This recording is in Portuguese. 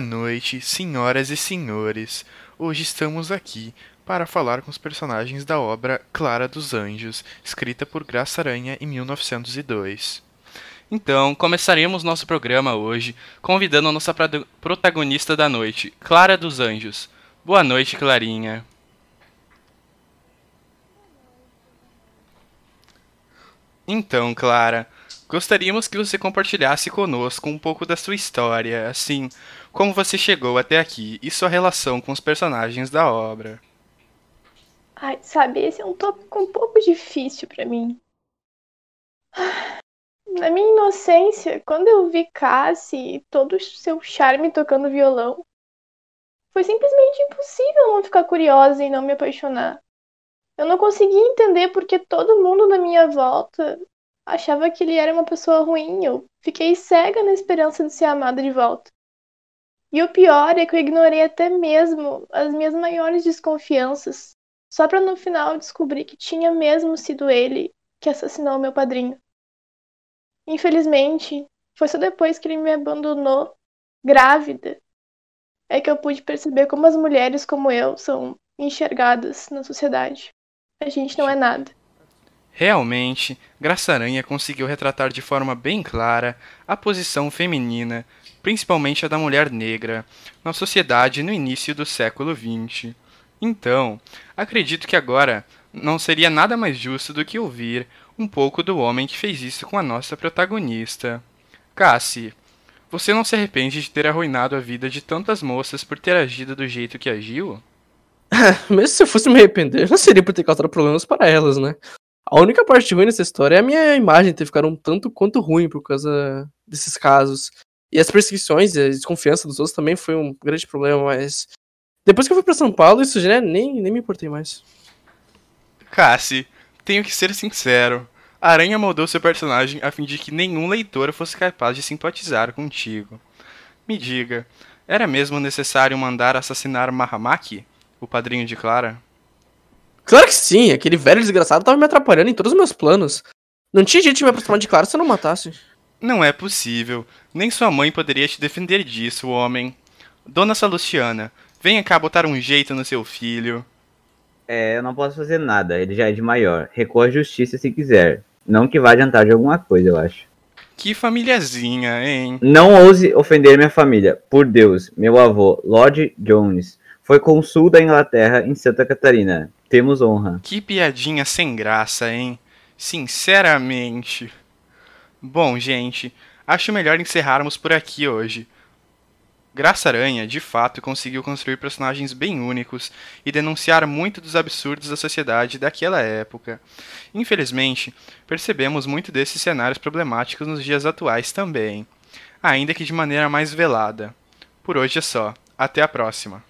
noite, senhoras e senhores. Hoje estamos aqui para falar com os personagens da obra Clara dos Anjos, escrita por Graça Aranha em 1902. Então, começaremos nosso programa hoje convidando a nossa protagonista da noite, Clara dos Anjos. Boa noite, Clarinha. Então, Clara, gostaríamos que você compartilhasse conosco um pouco da sua história, assim, como você chegou até aqui e sua relação com os personagens da obra. Ai, sabe, esse é um tópico um pouco difícil para mim. Na minha inocência, quando eu vi Cassie e todo o seu charme tocando violão, foi simplesmente impossível não ficar curiosa e não me apaixonar. Eu não conseguia entender porque todo mundo na minha volta achava que ele era uma pessoa ruim. Eu fiquei cega na esperança de ser amada de volta. E o pior é que eu ignorei até mesmo as minhas maiores desconfianças, só para no final descobrir que tinha mesmo sido ele que assassinou meu padrinho. Infelizmente, foi só depois que ele me abandonou, grávida, é que eu pude perceber como as mulheres como eu são enxergadas na sociedade. A gente não é nada. Realmente, Graça Aranha conseguiu retratar de forma bem clara a posição feminina, principalmente a da mulher negra, na sociedade no início do século XX. Então, acredito que agora não seria nada mais justo do que ouvir um pouco do homem que fez isso com a nossa protagonista. Cassie, você não se arrepende de ter arruinado a vida de tantas moças por ter agido do jeito que agiu? Mesmo se eu fosse me arrepender, não seria por ter causado problemas para elas, né? A única parte ruim dessa história é a minha imagem ter ficado um tanto quanto ruim por causa desses casos. E as perseguições e a desconfiança dos outros também foi um grande problema, mas depois que eu fui para São Paulo, isso já nem, nem me importei mais. Cassie, tenho que ser sincero. A Aranha moldou seu personagem a fim de que nenhum leitor fosse capaz de simpatizar contigo. Me diga, era mesmo necessário mandar assassinar Mahamaki, o padrinho de Clara? Claro que sim, aquele velho desgraçado tava me atrapalhando em todos os meus planos. Não tinha jeito de me aproximar de Clara se eu não matasse. Não é possível. Nem sua mãe poderia te defender disso, homem. Dona Salustiana, venha cá botar um jeito no seu filho. É, eu não posso fazer nada, ele já é de maior. Recorra à justiça se quiser. Não que vá adiantar de alguma coisa, eu acho. Que famíliazinha, hein? Não ouse ofender minha família. Por Deus, meu avô, Lord Jones, foi consul da Inglaterra em Santa Catarina. Temos honra. Que piadinha sem graça, hein? Sinceramente. Bom, gente, acho melhor encerrarmos por aqui hoje. Graça Aranha, de fato, conseguiu construir personagens bem únicos e denunciar muito dos absurdos da sociedade daquela época. Infelizmente, percebemos muito desses cenários problemáticos nos dias atuais também, ainda que de maneira mais velada. Por hoje é só. Até a próxima.